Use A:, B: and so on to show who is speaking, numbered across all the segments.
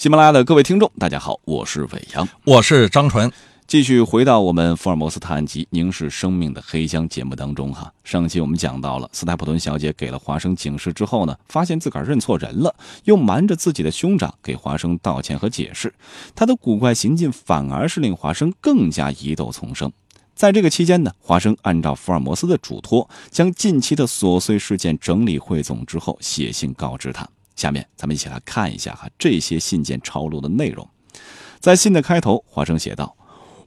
A: 喜马拉雅的各位听众，大家好，我是伟阳，
B: 我是张纯。
A: 继续回到我们福尔摩斯探案集凝视生命的黑箱节目当中哈。上期我们讲到了斯泰普顿小姐给了华生警示之后呢，发现自个儿认错人了，又瞒着自己的兄长给华生道歉和解释。他的古怪行径反而是令华生更加疑窦丛生。在这个期间呢，华生按照福尔摩斯的嘱托，将近期的琐碎事件整理汇总之后，写信告知他。下面咱们一起来看一下哈这些信件抄录的内容。在信的开头，华生写道。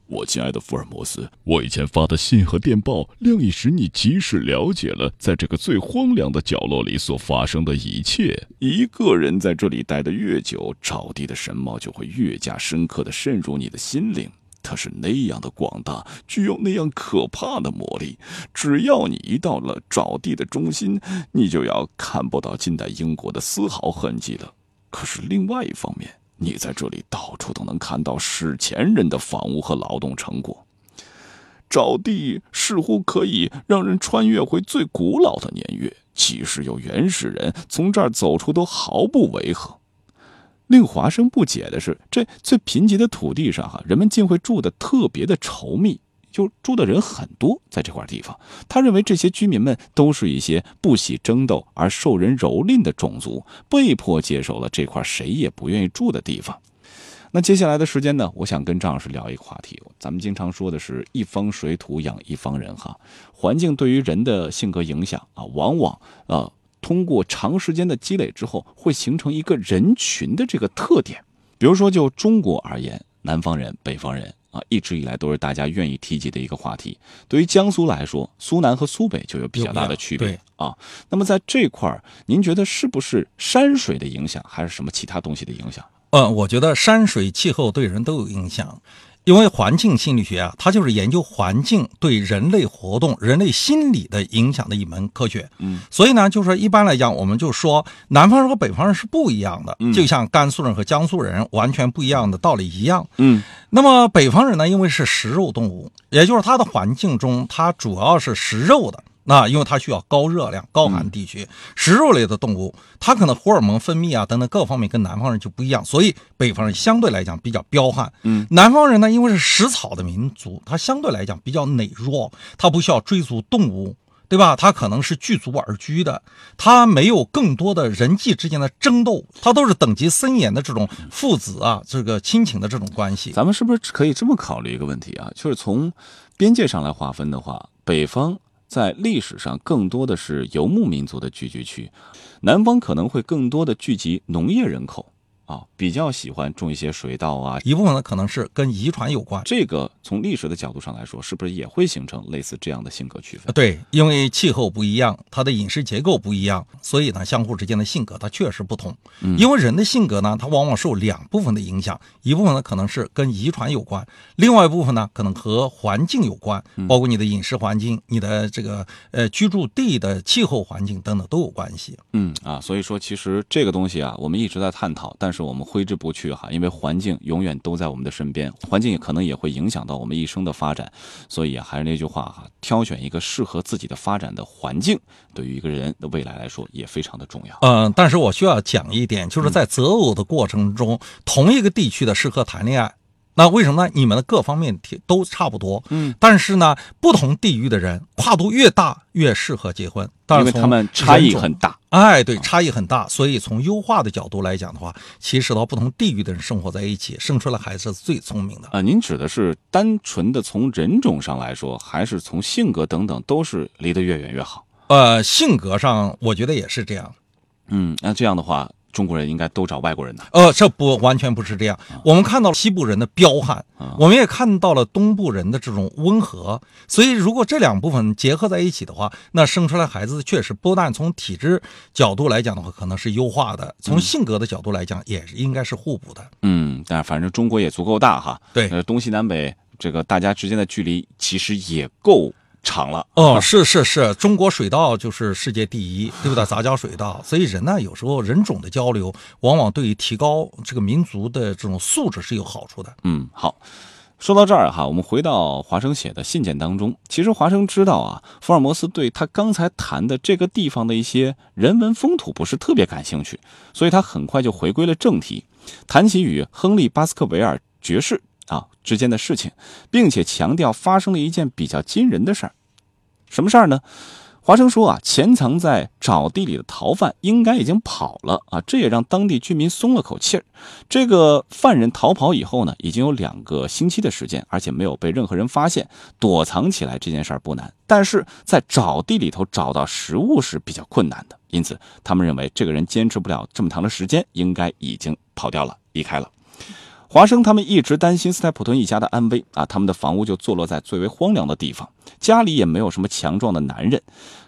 C: 我亲爱的福尔摩斯，我以前发的信和电报，量已使你及时了解了在这个最荒凉的角落里所发生的一切。一个人在这里待得越久，沼地的神貌就会越加深刻地渗入你的心灵。它是那样的广大，具有那样可怕的魔力。只要你一到了沼地的中心，你就要看不到近代英国的丝毫痕迹了。可是另外一方面，你在这里到处都能看到史前人的房屋和劳动成果，沼地似乎可以让人穿越回最古老的年月，即使有原始人从这儿走出，都毫不违和。令华生不解的是，这最贫瘠的土地上，哈，人们竟会住得特别的稠密。就住的人很多，在这块地方，他认为这些居民们都是一些不喜争斗而受人蹂躏的种族，被迫接受了这块谁也不愿意住的地方。那接下来的时间呢？我想跟张老师聊一个话题。咱们经常说的是一方水土养一方人，哈，环境对于人的性格影响啊，往往呃通过长时间的积累之后，会形成一个人群的这个特点。比如说，就中国而言，南方人、北方人。啊，一直以来都是大家愿意提及的一个话题。对于江苏来说，苏南和苏北就有比较大的区别啊。那么在这块儿，您觉得是不是山水的影响，还是什么其他东西的影响？
B: 呃，我觉得山水气候对人都有影响。因为环境心理学啊，它就是研究环境对人类活动、人类心理的影响的一门科学。
A: 嗯，
B: 所以呢，就是说一般来讲，我们就说南方人和北方人是不一样的，就像甘肃人和江苏人完全不一样的道理一样。
A: 嗯，
B: 那么北方人呢，因为是食肉动物，也就是它的环境中，它主要是食肉的。那因为它需要高热量、高寒地区，食肉类的动物，它可能荷尔蒙分泌啊等等各方面跟南方人就不一样，所以北方人相对来讲比较彪悍。
A: 嗯，
B: 南方人呢，因为是食草的民族，他相对来讲比较羸弱，他不需要追逐动物，对吧？他可能是聚族而居的，他没有更多的人际之间的争斗，他都是等级森严的这种父子啊，这个亲情的这种关系。
A: 咱们是不是可以这么考虑一个问题啊？就是从边界上来划分的话，北方。在历史上，更多的是游牧民族的聚居区，南方可能会更多的聚集农业人口。啊，比较喜欢种一些水稻啊，
B: 一部分呢可能是跟遗传有关。
A: 这个从历史的角度上来说，是不是也会形成类似这样的性格区分？
B: 对，因为气候不一样，它的饮食结构不一样，所以呢，相互之间的性格它确实不同。因为人的性格呢，它往往受两部分的影响，一部分呢可能是跟遗传有关，另外一部分呢可能和环境有关，包括你的饮食环境、你的这个呃居住地的气候环境等等都有关系。
A: 嗯啊，所以说其实这个东西啊，我们一直在探讨，但是我们挥之不去哈，因为环境永远都在我们的身边，环境也可能也会影响到我们一生的发展，所以还是那句话哈，挑选一个适合自己的发展的环境，对于一个人的未来来说也非常的重要。
B: 嗯，但是我需要讲一点，就是在择偶的过程中，同一个地区的适合谈恋爱。那为什么呢？你们的各方面都差不多，
A: 嗯，
B: 但是呢，不同地域的人跨度越大，越适合结婚，
A: 因为他们差异很大。
B: 哎，对，差异很大，所以从优化的角度来讲的话，其实到不同地域的人生活在一起，生出来孩子是最聪明的。
A: 啊，您指的是单纯的从人种上来说，还是从性格等等，都是离得越远越好？
B: 呃，性格上我觉得也是这样。
A: 嗯，那这样的话。中国人应该都找外国人呢？
B: 呃，这不完全不是这样。我们看到了西部人的彪悍，我们也看到了东部人的这种温和。所以，如果这两部分结合在一起的话，那生出来孩子确实不但从体质角度来讲的话，可能是优化的；从性格的角度来讲，也是应该是互补的。
A: 嗯，但反正中国也足够大哈。
B: 对，
A: 东西南北这个大家之间的距离其实也够。长了
B: 哦，是是是，中国水稻就是世界第一，对不对？杂交水稻，所以人呢，有时候人种的交流，往往对于提高这个民族的这种素质是有好处的。
A: 嗯，好，说到这儿哈，我们回到华生写的信件当中。其实华生知道啊，福尔摩斯对他刚才谈的这个地方的一些人文风土不是特别感兴趣，所以他很快就回归了正题。谈起与亨利·巴斯克维尔爵士啊之间的事情，并且强调发生了一件比较惊人的事儿。什么事儿呢？华生说啊，潜藏在沼地里的逃犯应该已经跑了啊，这也让当地居民松了口气儿。这个犯人逃跑以后呢，已经有两个星期的时间，而且没有被任何人发现，躲藏起来这件事儿不难，但是在沼地里头找到食物是比较困难的，因此他们认为这个人坚持不了这么长的时间，应该已经跑掉了，离开了。华生他们一直担心斯泰普顿一家的安危啊，他们的房屋就坐落在最为荒凉的地方，家里也没有什么强壮的男人，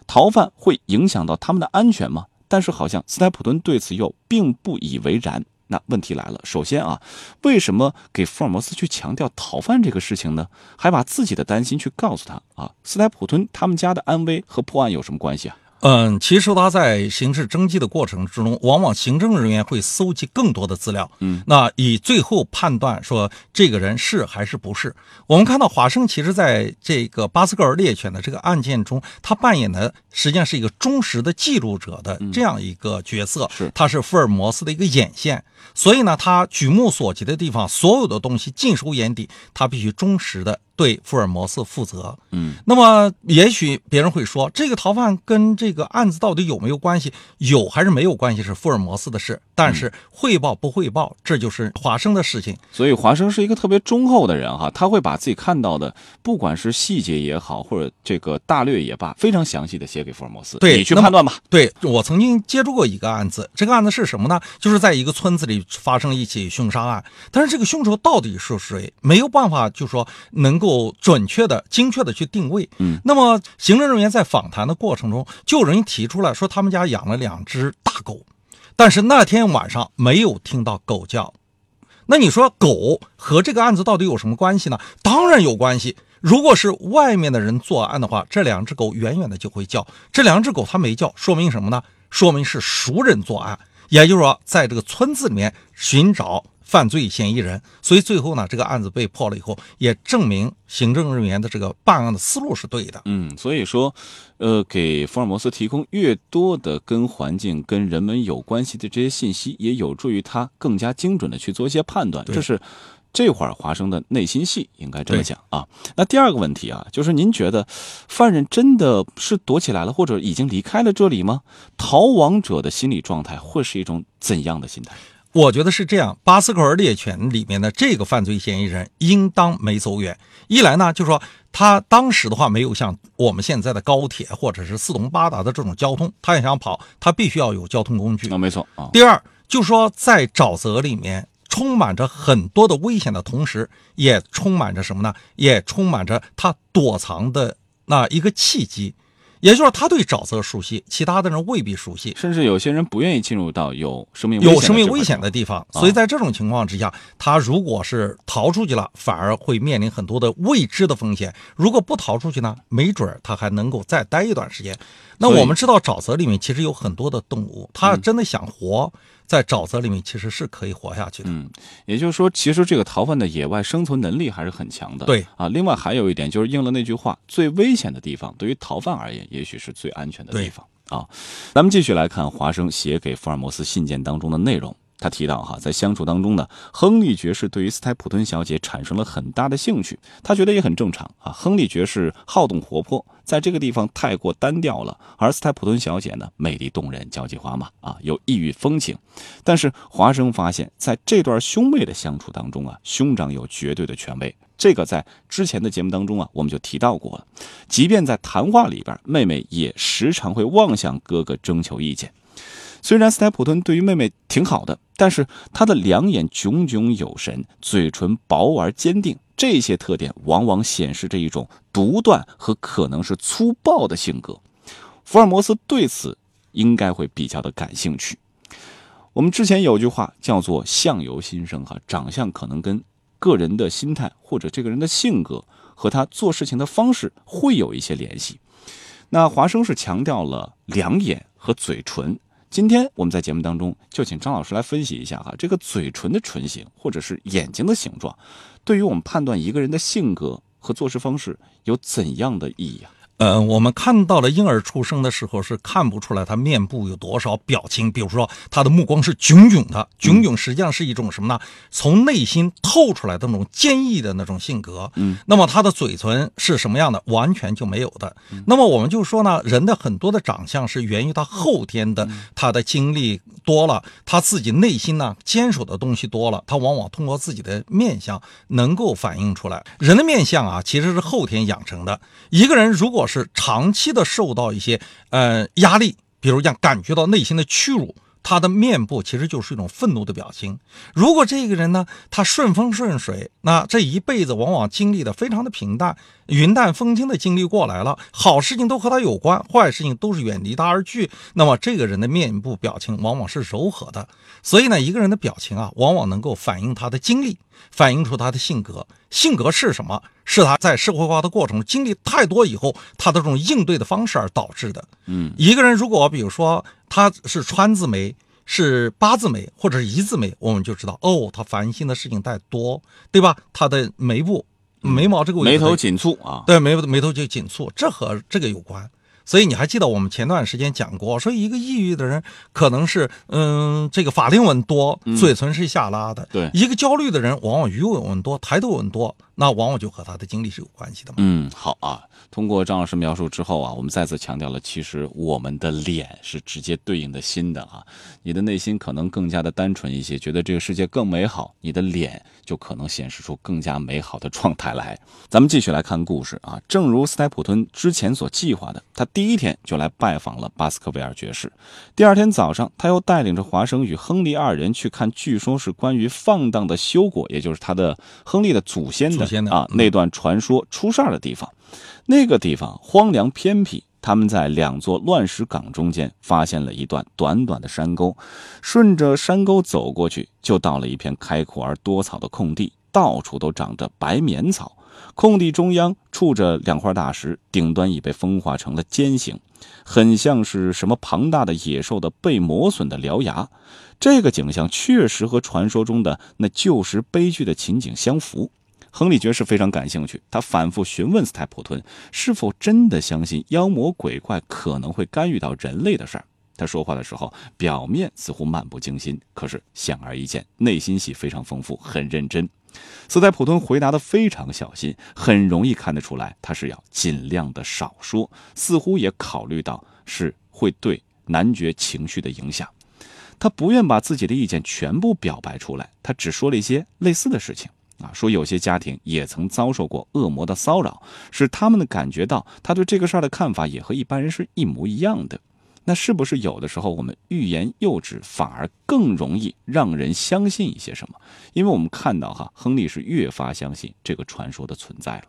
A: 逃犯会影响到他们的安全吗？但是好像斯泰普顿对此又并不以为然。那问题来了，首先啊，为什么给福尔摩斯去强调逃犯这个事情呢？还把自己的担心去告诉他啊？斯泰普顿他们家的安危和破案有什么关系啊？
B: 嗯，其实他在刑事侦缉的过程之中，往往行政人员会搜集更多的资料，
A: 嗯，
B: 那以最后判断说这个人是还是不是。我们看到华生其实在这个巴斯克尔猎犬的这个案件中，他扮演的实际上是一个忠实的记录者的这样一个角色，
A: 是
B: 他是福尔摩斯的一个眼线，所以呢，他举目所及的地方，所有的东西尽收眼底，他必须忠实的。对福尔摩斯负责，
A: 嗯，
B: 那么也许别人会说，这个逃犯跟这个案子到底有没有关系？有还是没有关系是福尔摩斯的事，但是汇报不汇报，这就是华生的事情。
A: 所以华生是一个特别忠厚的人哈，他会把自己看到的，不管是细节也好，或者这个大略也罢，非常详细的写给福尔摩斯，
B: 对
A: 你去判断吧。
B: 对我曾经接触过一个案子，这个案子是什么呢？就是在一个村子里发生一起凶杀案，但是这个凶手到底是谁，没有办法，就说能够准确的、精确的去定位。
A: 嗯，
B: 那么行政人员在访谈的过程中，就有人提出来说，他们家养了两只大狗，但是那天晚上没有听到狗叫。那你说狗和这个案子到底有什么关系呢？当然有关系。如果是外面的人作案的话，这两只狗远远的就会叫。这两只狗它没叫，说明什么呢？说明是熟人作案，也就是说，在这个村子里面寻找犯罪嫌疑人。所以最后呢，这个案子被破了以后，也证明行政人员的这个办案的思路是对的。
A: 嗯，所以说，呃，给福尔摩斯提供越多的跟环境、跟人们有关系的这些信息，也有助于他更加精准的去做一些判断。这是这会儿华生的内心戏，应该这么讲啊。那第二个问题啊，就是您觉得犯人真的是躲起来了，或者已经离开了这里吗？逃亡者的心理状态会是一种怎样的心态？
B: 我觉得是这样，巴斯克尔猎犬里面的这个犯罪嫌疑人应当没走远。一来呢，就是说他当时的话没有像我们现在的高铁或者是四通八达的这种交通，他也想跑，他必须要有交通工具
A: 啊、。没错啊。
B: 第二，就说在沼泽里面充满着很多的危险的同时，也充满着什么呢？也充满着他躲藏的那一个契机。也就是说，他对沼泽熟悉，其他的人未必熟悉。
A: 甚至有些人不愿意进入到有生命危险
B: 有生命危险的地方，
A: 啊
B: 所以在这种情况之下，他如果是逃出去了，反而会面临很多的未知的风险。如果不逃出去呢，没准儿他还能够再待一段时间。那我们知道沼泽里面其实有很多的动物，它
A: 嗯
B: 真的想活，在沼泽里面其实是可以活下去的。
A: 嗯，也就是说，其实这个逃犯的野外生存能力还是很强的。
B: 对
A: 啊，另外还有一点就是应了那句话，最危险的地方对于逃犯而言，也许是最安全的地方啊。咱们继续来看华生写给福尔摩斯信件当中的内容。他提到哈，在相处当中呢，亨利爵士对于斯泰普顿小姐产生了很大的兴趣，他觉得也很正常啊。亨利爵士好动活泼，在这个地方太过单调了，而斯泰普顿小姐呢，美丽动人，交际花嘛，啊，有异域风情。但是华生发现，在这段兄妹的相处当中啊，兄长有绝对的权威。这个在之前的节目当中啊，我们就提到过了。即便在谈话里边，妹妹也时常会望向哥哥征求意见。虽然斯泰普顿对于妹妹挺好的，但是他的两眼炯炯有神，嘴唇薄而坚定，这些特点往往显示着一种独断和可能是粗暴的性格。福尔摩斯对此应该会比较的感兴趣。我们之前有句话叫做“相由心生”哈，长相可能跟个人的心态或者这个人的性格和他做事情的方式会有一些联系。那华生是强调了两眼和嘴唇。今天我们在节目当中就请张老师来分析一下哈，这个嘴唇的唇形或者是眼睛的形状，对于我们判断一个人的性格和做事方式有怎样的意义啊？
B: 呃，我们看到了婴儿出生的时候是看不出来他面部有多少表情，比如说他的目光是炯炯的，炯炯实际上是一种什么呢？从内心透出来的那种坚毅的那种性格。
A: 嗯，
B: 那么他的嘴唇是什么样的？完全就没有的。那么我们就说呢，人的很多的长相是源于他后天的，他的经历多了，他自己内心呢坚守的东西多了，他往往通过自己的面相能够反映出来。人的面相啊，其实是后天养成的。一个人如果是长期的受到一些呃压力，比如讲感觉到内心的屈辱，他的面部其实就是一种愤怒的表情。如果这个人呢，他顺风顺水，那这一辈子往往经历的非常的平淡，云淡风轻的经历过来了，好事情都和他有关，坏事情都是远离他而去。那么这个人的面部表情往往是柔和的。所以呢，一个人的表情啊，往往能够反映他的经历，反映出他的性格。性格是什么？是他在社会化的过程中经历太多以后，他的这种应对的方式而导致的。
A: 嗯，
B: 一个人如果比如说他是川字眉，是八字眉或者是一字眉，我们就知道哦，他烦心的事情太多，对吧？他的眉部、眉毛这个位置
A: 眉头紧蹙啊，
B: 对，眉眉头就紧蹙，这和这个有关。所以你还记得我们前段时间讲过，说一个抑郁的人可能是嗯，这个法令纹多，嘴唇是下拉的；
A: 对
B: 一个焦虑的人，往往鱼尾纹多，抬头纹多，那往往就和他的经历是有关系的嘛。
A: 嗯，好啊。通过张老师描述之后啊，我们再次强调了，其实我们的脸是直接对应的心的啊。你的内心可能更加的单纯一些，觉得这个世界更美好，你的脸就可能显示出更加美好的状态来。咱们继续来看故事啊。正如斯泰普敦之前所计划的，他第一天就来拜访了巴斯克维尔爵士。第二天早上，他又带领着华生与亨利二人去看，据说是关于放荡的休果，也就是他的亨利的祖先的啊那段传说出事儿的地方。那个地方荒凉偏僻，他们在两座乱石岗中间发现了一段短短的山沟，顺着山沟走过去，就到了一片开阔而多草的空地，到处都长着白棉草。空地中央矗着两块大石，顶端已被风化成了尖形，很像是什么庞大的野兽的被磨损的獠牙。这个景象确实和传说中的那旧时悲剧的情景相符。亨利爵士非常感兴趣，他反复询问斯泰普顿是否真的相信妖魔鬼怪可能会干预到人类的事儿。他说话的时候，表面似乎漫不经心，可是显而易见，内心戏非常丰富，很认真。斯泰普顿回答的非常小心，很容易看得出来，他是要尽量的少说，似乎也考虑到是会对男爵情绪的影响。他不愿把自己的意见全部表白出来，他只说了一些类似的事情啊，说有些家庭也曾遭受过恶魔的骚扰，使他们的感觉到他对这个事儿的看法也和一般人是一模一样的。那是不是有的时候我们欲言又止，反而更容易让人相信一些什么？因为我们看到哈，亨利是越发相信这个传说的存在了。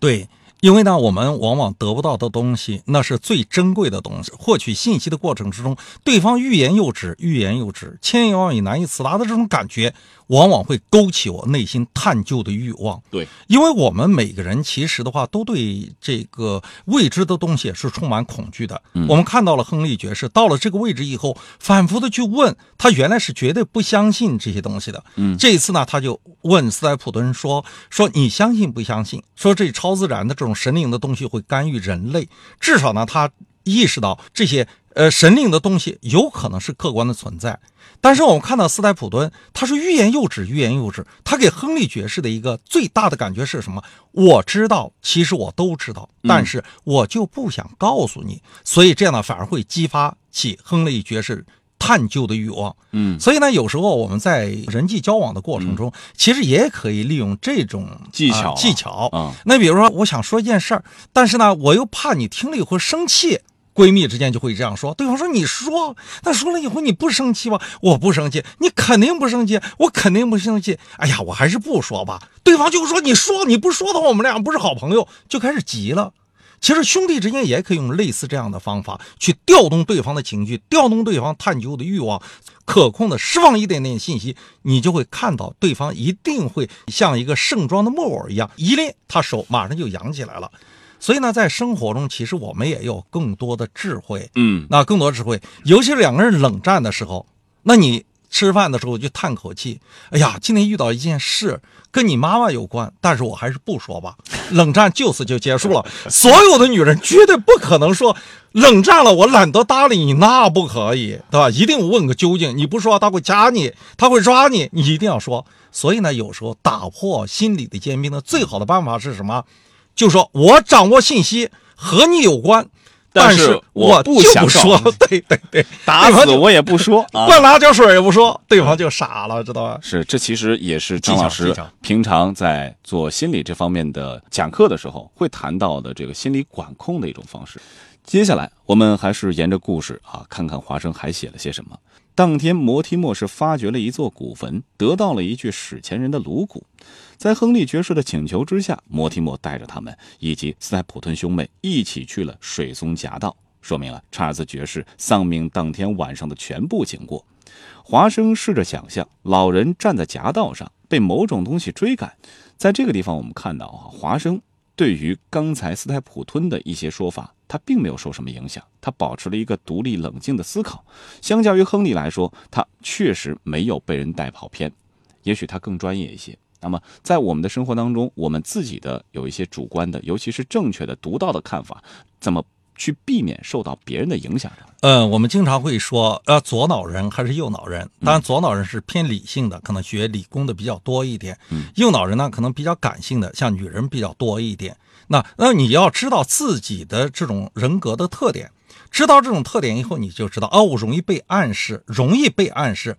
B: 对，因为呢，我们往往得不到的东西，那是最珍贵的东西。获取信息的过程之中，对方欲言又止，欲言又止，千言万语难以辞达的这种感觉，往往会勾起我内心探究的欲望。
A: 对，
B: 因为我们每个人其实的话，都对这个未知的东西是充满恐惧的。我们看到了亨利爵士到了这个位置以后，反复的去问他，原来是绝对不相信这些东西的。
A: 嗯
B: 这一次呢，他就问斯莱普顿说：“说你相信不相信？说这超自然的这种神灵的东西会干预人类？至少呢，他意识到这些呃神灵的东西有可能是客观的存在。但是我们看到斯泰普顿，他是欲言又止，欲言又止。他给亨利爵士的一个最大的感觉是什么？我知道，其实我都知道，但是我就不想告诉你。所以这样呢，反而会激发起亨利爵士探究的欲望。
A: 嗯，
B: 所以呢，有时候我们在人际交往的过程中，其实也可以利用这种
A: 技巧啊
B: 呃技巧
A: 啊
B: 那比如说，我想说一件事儿，但是呢，我又怕你听了以后生气。闺蜜之间就会这样说，对方说：“你说，那说了以后你不生气吗？我不生气，你肯定不生气，我肯定不生气。哎呀，我还是不说吧。”对方就说：“你说，你不说的话，我们俩不是好朋友。”就开始急了。其实兄弟之间也可以用类似这样的方法去调动对方的情绪，调动对方探究的欲望，可控的释放一点点信息，你就会看到对方一定会像一个盛装的木偶一样，一拎他手马上就扬起来了。所以呢，在生活中，其实我们也有更多的智慧，
A: 嗯，
B: 那更多智慧，尤其是两个人冷战的时候，那你吃饭的时候就叹口气，哎呀，今天遇到一件事跟你妈妈有关，但是我还是不说吧。冷战就此就结束了。所有的女人绝对不可能说冷战了，我懒得搭理你，那不可以，对吧？一定问个究竟。你不说，他会掐你，他会抓你，你一定要说。所以呢，有时候打破心理的坚冰的，最好的办法是什么？就说我掌握信息和你有关。但
A: 是
B: 我
A: 不想
B: 说，对对对，
A: 打死我也不说，
B: 灌辣椒水也不说，对方就傻了，知道吧？
A: 是，这其实也是张老师平常在做心理这方面的讲课的时候会谈到的这个心理管控的一种方式。接下来我们还是沿着故事啊，看看华生还写了些什么。当天，摩提莫是发掘了一座古坟，得到了一具史前人的颅骨。在亨利爵士的请求之下，摩提莫带着他们以及斯泰普顿兄妹一起去了水松夹道，说明了查尔斯爵士丧命当天晚上的全部经过。华生试着想象，老人站在夹道上，被某种东西追赶。在这个地方，我们看到啊，华生对于刚才斯泰普吞的一些说法。他并没有受什么影响，他保持了一个独立冷静的思考。相较于亨利来说，他确实没有被人带跑偏，也许他更专业一些。那么，在我们的生活当中，我们自己的有一些主观的，尤其是正确的、独到的看法，怎么去避免受到别人的影响？
B: 嗯，我们经常会说，呃，左脑人还是右脑人？当然，左脑人是偏理性的，可能学理工的比较多一点；右脑人呢，可能比较感性的，像女人比较多一点。那那你要知道自己的这种人格的特点，知道这种特点以后，你就知道哦，我容易被暗示，容易被暗示。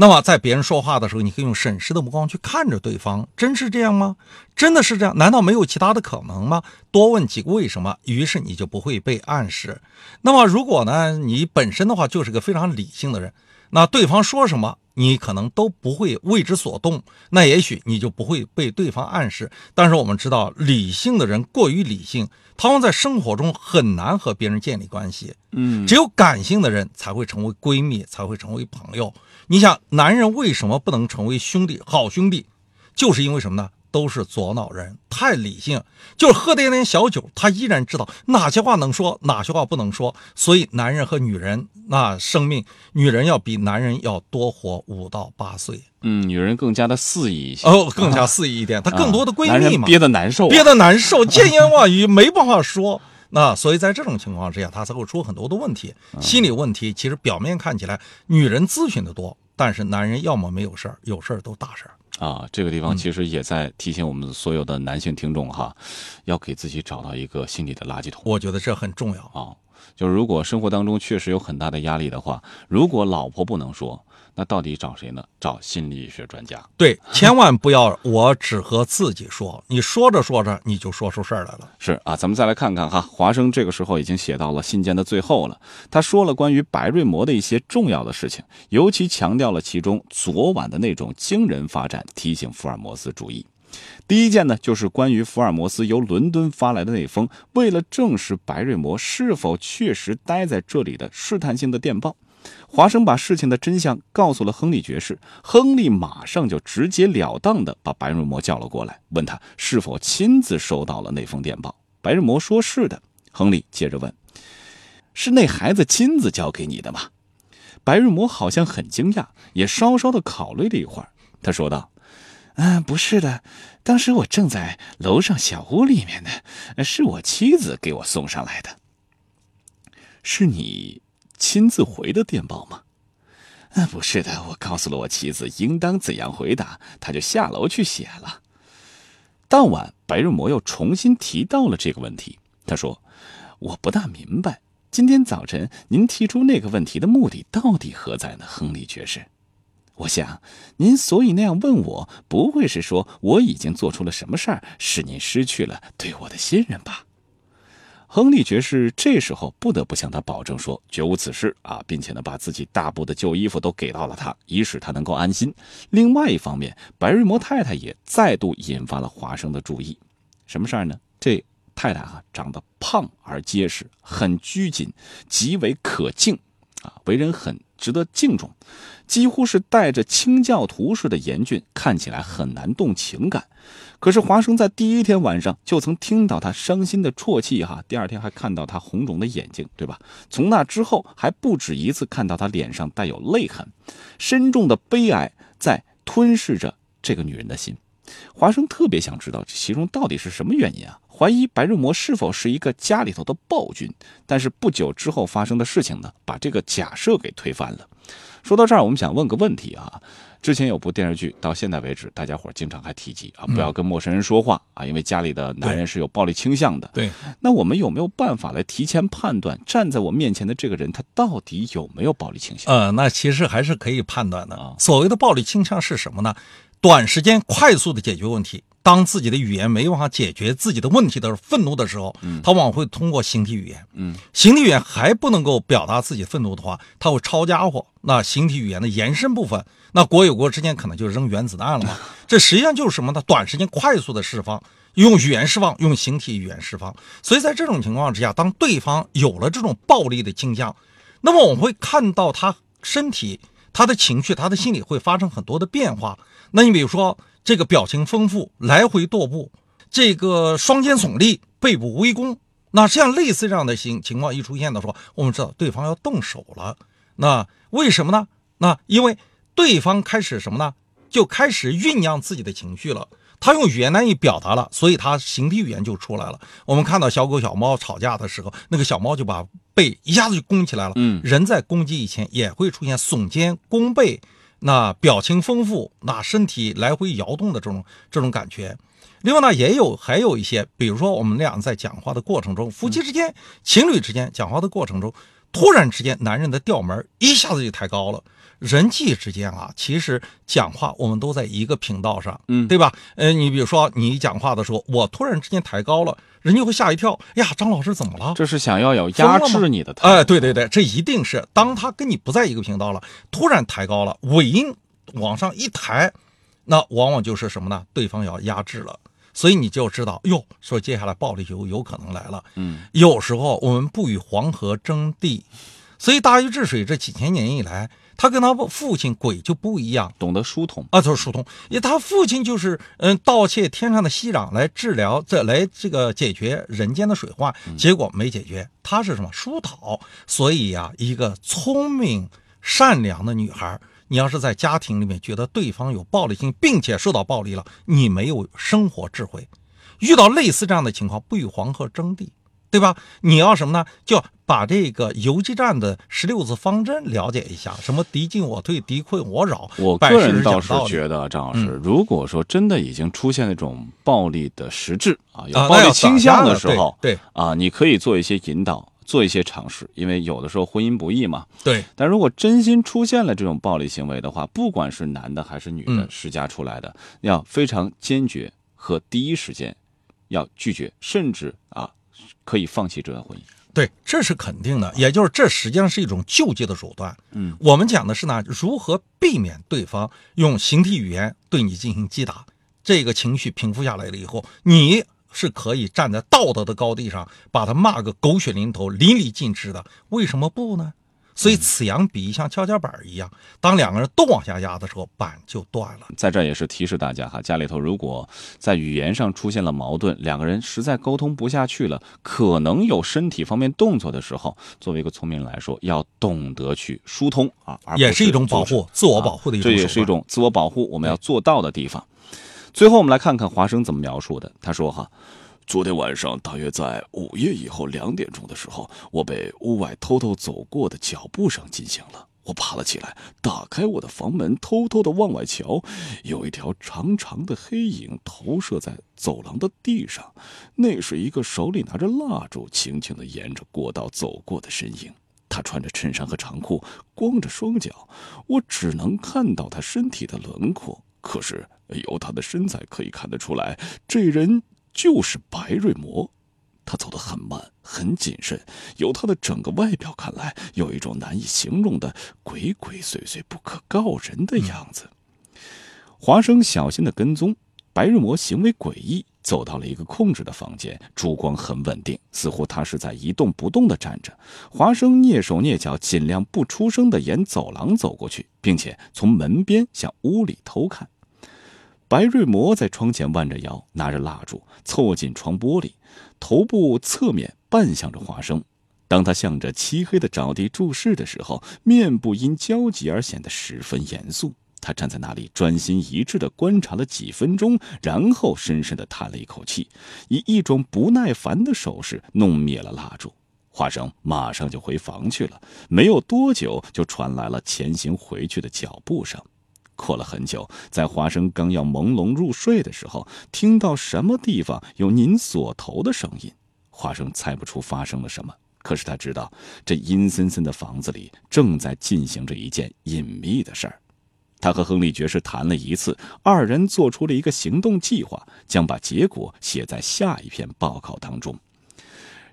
B: 那么在别人说话的时候，你可以用审视的目光去看着对方，真是这样吗？真的是这样？难道没有其他的可能吗？多问几个为什么，于是你就不会被暗示。那么如果呢，你本身的话就是个非常理性的人，那对方说什么？你可能都不会为之所动，那也许你就不会被对方暗示。但是我们知道，理性的人过于理性，他们在生活中很难和别人建立关系。
A: 嗯，
B: 只有感性的人才会成为闺蜜，才会成为朋友。你想，男人为什么不能成为兄弟、好兄弟？就是因为什么呢？都是左脑人，太理性，就是喝点点小酒，他依然知道哪些话能说，哪些话不能说。所以，男人和女人那生命，女人要比男人要多活五到八岁。
A: 嗯，女人更加的肆意一些，
B: 哦，更加肆意一点，她更多的闺蜜嘛，
A: 憋得难受，
B: 憋得难受，千言万语没办法说。那所以在这种情况之下，她才会出很多的问题，心理问题。其实表面看起来，女人咨询的多，但是男人要么没有事儿，有事儿都大事儿。
A: 啊，这个地方其实也在提醒我们所有的男性听众哈，要给自己找到一个心理的垃圾桶。
B: 我觉得这很重要
A: 啊。就是如果生活当中确实有很大的压力的话，如果老婆不能说。那到底找谁呢？找心理学专家。
B: 对，千万不要我只和自己说，你说着说着你就说出事儿来了。
A: 是啊，咱们再来看看哈，华生这个时候已经写到了信件的最后了。他说了关于白瑞摩的一些重要的事情，尤其强调了其中昨晚的那种惊人发展，提醒福尔摩斯注意。第一件呢，就是关于福尔摩斯由伦敦发来的那封为了证实白瑞摩是否确实待在这里的试探性的电报。华生把事情的真相告诉了亨利爵士，亨利马上就直截了当地把白瑞摩叫了过来，问他是否亲自收到了那封电报。白瑞摩说是的。亨利接着问：“是那孩子亲自交给你的吗？”白瑞摩好像很惊讶，也稍稍的考虑了一会儿，他说道：“嗯，不是的，当时我正在楼上小屋里面呢，是我妻子给我送上来的。是你。”亲自回的电报吗？啊，不是的，我告诉了我妻子应当怎样回答，他就下楼去写了。当晚，白日魔又重新提到了这个问题。他说：“我不大明白，今天早晨您提出那个问题的目的到底何在呢，亨利爵士？我想，您所以那样问我，不会是说我已经做出了什么事儿，使您失去了对我的信任吧？”亨利爵士这时候不得不向他保证说绝无此事啊，并且呢把自己大部的旧衣服都给到了他，以使他能够安心。另外一方面，白瑞摩太太也再度引发了华生的注意。什么事儿呢？这太太啊长得胖而结实，很拘谨，极为可敬啊，为人很值得敬重，几乎是带着清教徒似的严峻，看起来很难动情感。可是华生在第一天晚上就曾听到他伤心的啜泣，哈，第二天还看到他红肿的眼睛，对吧？从那之后还不止一次看到他脸上带有泪痕，深重的悲哀在吞噬着这个女人的心。华生特别想知道其中到底是什么原因啊？怀疑白日魔是否是一个家里头的暴君？但是不久之后发生的事情呢，把这个假设给推翻了。说到这儿，我们想问个问题啊。之前有部电视剧，到现在为止，大家伙经常还提及啊，不要跟陌生人说话啊，因为家里的男人是有暴力倾向的。
B: 对，
A: 那我们有没有办法来提前判断站在我面前的这个人，他到底有没有暴力倾向？
B: 呃，那其实还是可以判断的
A: 啊。
B: 所谓的暴力倾向是什么呢？短时间快速的解决问题。当自己的语言没办法解决自己的问题的时候愤怒的时候，他往往会通过形体语言。
A: 嗯，
B: 形体语言还不能够表达自己愤怒的话，他会抄家伙。那形体语言的延伸部分，那国与国之间可能就扔原子弹了嘛？这实际上就是什么呢？短时间快速的释放，用语言释放，用形体语言释放。所以在这种情况之下，当对方有了这种暴力的倾向，那么我们会看到他身体、他的情绪、他的心理会发生很多的变化。那你比如说。这个表情丰富，来回踱步，这个双肩耸立，背部微弓，那这样类似这样的情情况一出现的时候，我们知道对方要动手了。那为什么呢？那因为对方开始什么呢？就开始酝酿自己的情绪了。他用语言难以表达了，所以他形体语言就出来了。我们看到小狗小猫吵架的时候，那个小猫就把背一下子就弓起来了。
A: 嗯，
B: 人在攻击以前也会出现耸肩、弓背。那表情丰富，那身体来回摇动的这种这种感觉，另外呢，也有还有一些，比如说我们俩在讲话的过程中，夫妻之间、情侣之间讲话的过程中，突然之间男人的调门一下子就抬高了。人际之间啊，其实讲话我们都在一个频道上，
A: 嗯，
B: 对吧？呃，你比如说你讲话的时候，我突然之间抬高了，人家会吓一跳。呀，张老师怎么了？
A: 这是想要有压制你的。
B: 哎，对对对，这一定是当他跟你不在一个频道了，突然抬高了，尾音往上一抬，那往往就是什么呢？对方要压制了，所以你就知道，哟，说接下来暴力就有可能来了。
A: 嗯，
B: 有时候我们不与黄河争地，所以大禹治水这几千年以来。他跟他父亲鬼就不一样，
A: 懂得疏通
B: 啊，就是疏通。因为他父亲就是嗯盗窃天上的熙壤来治疗，这来这个解决人间的水患，结果没解决。他是什么疏导？所以呀，一个聪明善良的女孩，你要是在家庭里面觉得对方有暴力性，并且受到暴力了，你没有生活智慧，遇到类似这样的情况，不与黄河争地。对吧？你要什么呢？就把这个游击战的十六字方针了解一下，什么敌进我退，敌困我扰。
A: 我个人倒是觉得，张老师，如果说真的已经出现那种暴力的实质啊，有暴力倾向的时候，
B: 对
A: 啊，你可以做一些引导，做一些尝试，因为有的时候婚姻不易嘛。
B: 对。
A: 但如果真心出现了这种暴力行为的话，不管是男的还是女的施加出来的，要非常坚决和第一时间要拒绝，甚至啊。可以放弃这段婚姻，
B: 对，这是肯定的。也就是这实际上是一种救济的手段。
A: 嗯，
B: 我们讲的是呢，如何避免对方用形体语言对你进行击打。这个情绪平复下来了以后，你是可以站在道德的高地上，把他骂个狗血淋头、淋漓尽致的。为什么不呢？所以，此扬彼抑像跷跷板一样，当两个人都往下压的时候，板就断了。
A: 在这也是提示大家哈，家里头如果在语言上出现了矛盾，两个人实在沟通不下去了，可能有身体方面动作的时候，作为一个聪明人来说，要懂得去疏通啊，
B: 也是一种保护，自我保护的一
A: 种。这也是一种自我保护，我们要做到的地方。最后，我们来看看华生怎么描述的。他说哈。昨天晚上大约在午夜以后两点钟的时候，我被屋外偷偷走过的脚步声惊醒了。我爬了起来，打开我的房门，偷偷的往外瞧，有一条长长的黑影投射在走廊的地上，那是一个手里拿着蜡烛，轻轻的沿着过道走过的身影。他穿着衬衫和长裤，光着双脚，我只能看到他身体的轮廓。可是由他的身材可以看得出来，这人。就是白瑞魔，他走得很慢，很谨慎。由他的整个外表看来，有一种难以形容的鬼鬼祟祟、不可告人的样子。华生小心的跟踪，白瑞魔行为诡异，走到了一个空置的房间，烛光很稳定，似乎他是在一动不动的站着。华生蹑手蹑脚，尽量不出声的沿走廊走过去，并且从门边向屋里偷看。白瑞魔在窗前弯着腰，拿着蜡烛，凑近窗玻璃，头部侧面半向着华生。当他向着漆黑的沼地注视的时候，面部因焦急而显得十分严肃。他站在那里，专心一致地观察了几分钟，然后深深地叹了一口气，以一种不耐烦的手势弄灭了蜡烛。华生马上就回房去了，没有多久，就传来了前行回去的脚步声。过了很久，在华生刚要朦胧入睡的时候，听到什么地方有拧锁头的声音。华生猜不出发生了什么，可是他知道，这阴森森的房子里正在进行着一件隐秘的事儿。他和亨利爵士谈了一次，二人做出了一个行动计划，将把结果写在下一篇报告当中。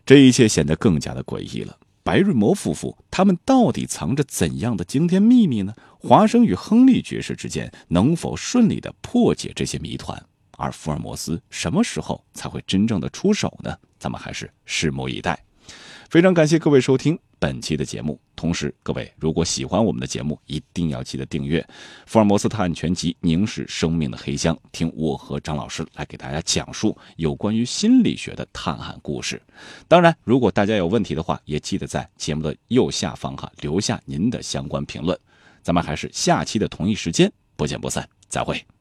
A: 这一切显得更加的诡异了。白瑞摩夫妇他们到底藏着怎样的惊天秘密呢？华生与亨利爵士之间能否顺利的破解这些谜团？而福尔摩斯什么时候才会真正的出手呢？咱们还是拭目以待。非常感谢各位收听本期的节目。同时，各位如果喜欢我们的节目，一定要记得订阅《福尔摩斯探案全集：凝视生命的黑箱》，听我和张老师来给大家讲述有关于心理学的探案故事。当然，如果大家有问题的话，也记得在节目的右下方哈留下您的相关评论。咱们还是下期的同一时间不见不散，再会。